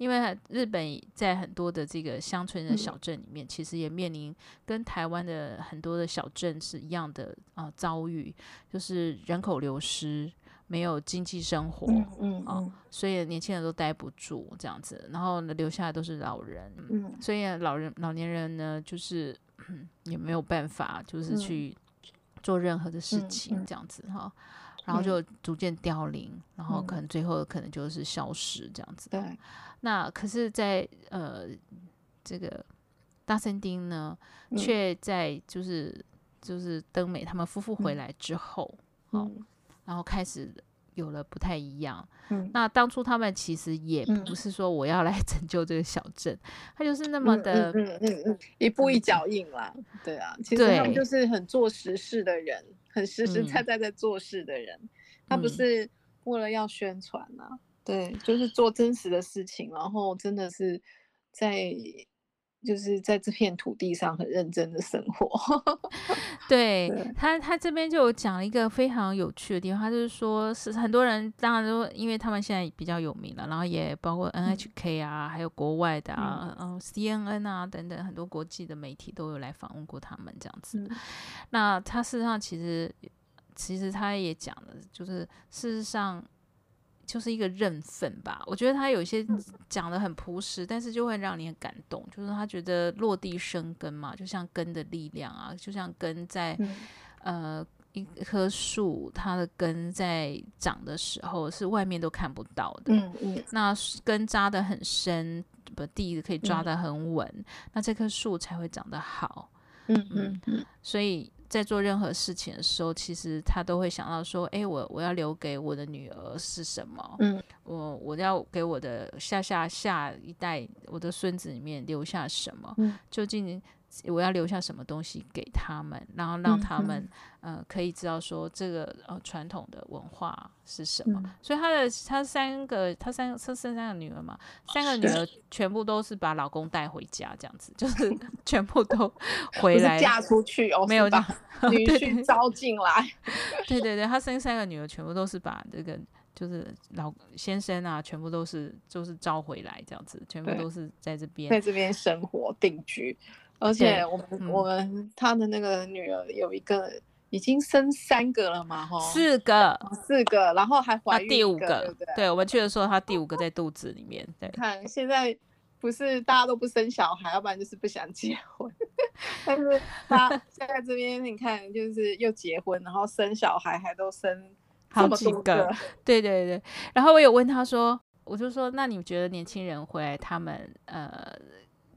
因为日本在很多的这个乡村的小镇里面，其实也面临跟台湾的很多的小镇是一样的啊、呃、遭遇，就是人口流失，没有经济生活，嗯嗯，嗯。所以年轻人都待不住这样子，然后呢留下来都是老人，嗯，所以老人老年人呢就是 也没有办法，就是去做任何的事情这样子哈，然后就逐渐凋零，然后可能最后可能就是消失这样子，对。那可是在，在呃，这个大森町呢，却在就是就是登美他们夫妇回来之后，嗯哦、然后开始有了不太一样。嗯、那当初他们其实也不是说我要来 拯救这个小镇，他就是那么的，嗯嗯嗯，一步一脚印啦。对啊，其实他们就是很做实事的人，很实实在在在做事的人。嗯、他不是为了要宣传啊。对，就是做真实的事情，然后真的是在，就是在这片土地上很认真的生活。对，对他，他这边就有讲一个非常有趣的地方，他就是说，是很多人当然都因为他们现在比较有名了，然后也包括 NHK 啊，嗯、还有国外的啊，嗯、呃、CNN 啊等等很多国际的媒体都有来访问过他们这样子。嗯、那他事实上其实，其实他也讲了，就是事实上。就是一个认分吧，我觉得他有些讲得很朴实，但是就会让你很感动。就是他觉得落地生根嘛，就像根的力量啊，就像根在、嗯、呃一棵树，它的根在长的时候是外面都看不到的。嗯嗯、那根扎得很深，把地可以抓得很稳，嗯、那这棵树才会长得好。嗯嗯嗯，所以。在做任何事情的时候，其实他都会想到说：“哎，我我要留给我的女儿是什么？嗯，我我要给我的下下下一代，我的孙子里面留下什么？嗯，究竟。”我要留下什么东西给他们，然后让他们、嗯、呃可以知道说这个呃传统的文化是什么。嗯、所以他的他三个他三个他生三个女儿嘛，三个女儿全部都是把老公带回家，这样子就是 全部都 回来嫁出去哦，没有把女婿招进来。对对对，他生三个女儿全部都是把这个就是老先生啊，全部都是就是招回来这样子，全部都是在这边在这边生活定居。而且我们、嗯、我们他的那个女儿有一个已经生三个了嘛，哈，四个，四个，然后还怀孕第五个，对对，对，我们去的时候，他第五个在肚子里面。对，看现在不是大家都不生小孩，要不然就是不想结婚。但是他现在这边你看，就是又结婚，然后生小孩，还都生好几个。对对对。然后我有问他说，我就说，那你觉得年轻人回来，他们呃，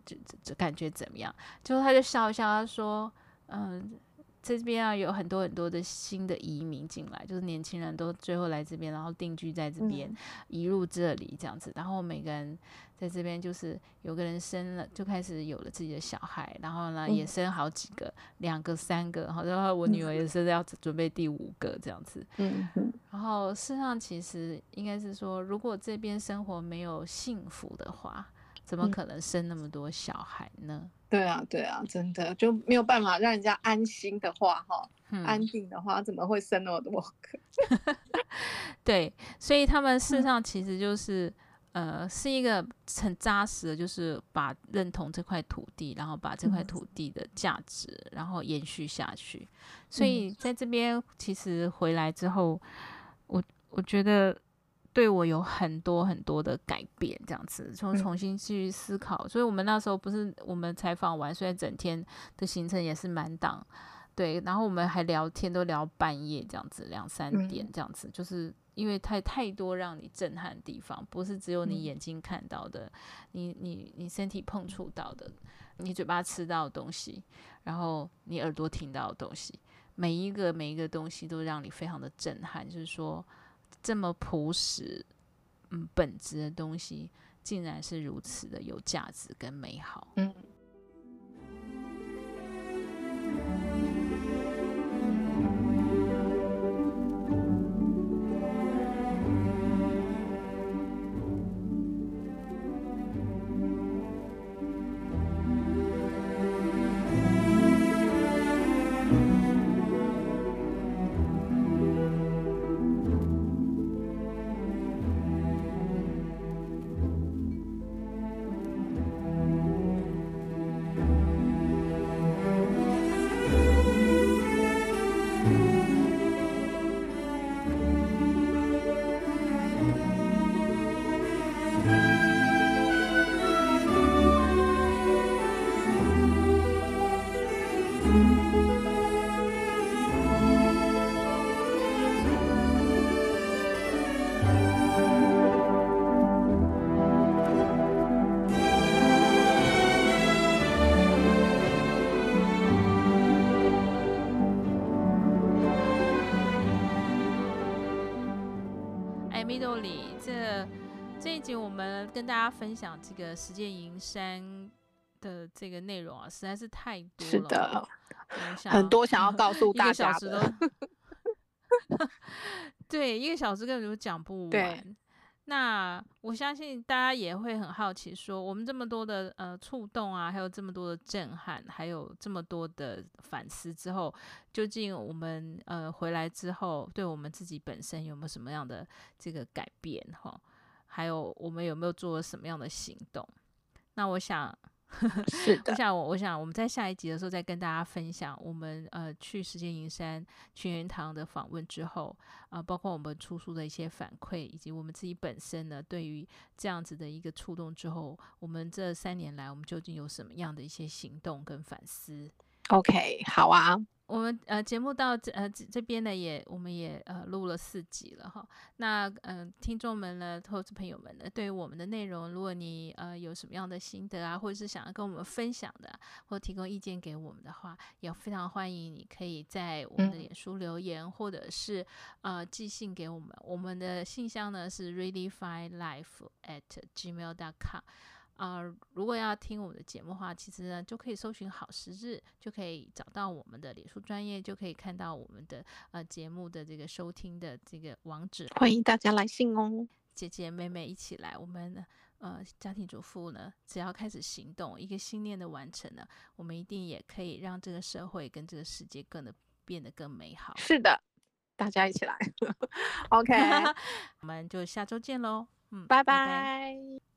就就感觉怎么样？就他就笑一笑，他说，嗯、呃。这边啊，有很多很多的新的移民进来，就是年轻人都最后来这边，然后定居在这边，嗯、移入这里这样子。然后每个人在这边，就是有个人生了，就开始有了自己的小孩，然后呢也生好几个，嗯、两个、三个，然后我女儿也是要准备第五个这样子。嗯，然后事实上，其实应该是说，如果这边生活没有幸福的话，怎么可能生那么多小孩呢？嗯对啊，对啊，真的就没有办法让人家安心的话，哈、嗯，安定的话，怎么会生那么多个？对，所以他们事实上其实就是，嗯、呃，是一个很扎实的，就是把认同这块土地，然后把这块土地的价值，嗯、然后延续下去。所以在这边，其实回来之后，我我觉得。对我有很多很多的改变，这样子，从重新去思考。嗯、所以，我们那时候不是我们采访完，虽然整天的行程也是满档，对，然后我们还聊天，都聊半夜这样子，两三点这样子，嗯、就是因为太太多让你震撼的地方，不是只有你眼睛看到的，嗯、你你你身体碰触到的，你嘴巴吃到的东西，然后你耳朵听到的东西，每一个每一个东西都让你非常的震撼，就是说。这么朴实、嗯，本质的东西，竟然是如此的有价值跟美好。嗯。跟大家分享这个实践营山的这个内容啊，实在是太多了。是的，很多想要告诉 大家的。对，一个小时根本就讲不完。那我相信大家也会很好奇，说我们这么多的呃触动啊，还有这么多的震撼，还有这么多的反思之后，究竟我们呃回来之后，对我们自己本身有没有什么样的这个改变？哈。还有我们有没有做什么样的行动？那我想，是的，我想我我想我们在下一集的时候再跟大家分享我们呃去实践营山群元堂的访问之后啊、呃，包括我们出书的一些反馈，以及我们自己本身呢对于这样子的一个触动之后，我们这三年来我们究竟有什么样的一些行动跟反思？OK，好啊。我们呃节目到这呃这这边呢也我们也呃录了四集了哈，那嗯、呃、听众们呢，投资朋友们呢，对于我们的内容，如果你呃有什么样的心得啊，或者是想要跟我们分享的，或提供意见给我们的话，也非常欢迎你可以在我们的脸书留言，嗯、或者是呃寄信给我们，我们的信箱呢是 redefinelife at gmail dot com。啊、呃，如果要听我们的节目的话，其实呢就可以搜寻好时日，就可以找到我们的脸书专业，就可以看到我们的呃节目的这个收听的这个网址。欢迎大家来信哦，姐姐妹妹一起来，我们呃家庭主妇呢，只要开始行动，一个信念的完成呢，我们一定也可以让这个社会跟这个世界更的变得更美好。是的，大家一起来，OK，我们就下周见喽，嗯，拜拜。拜拜。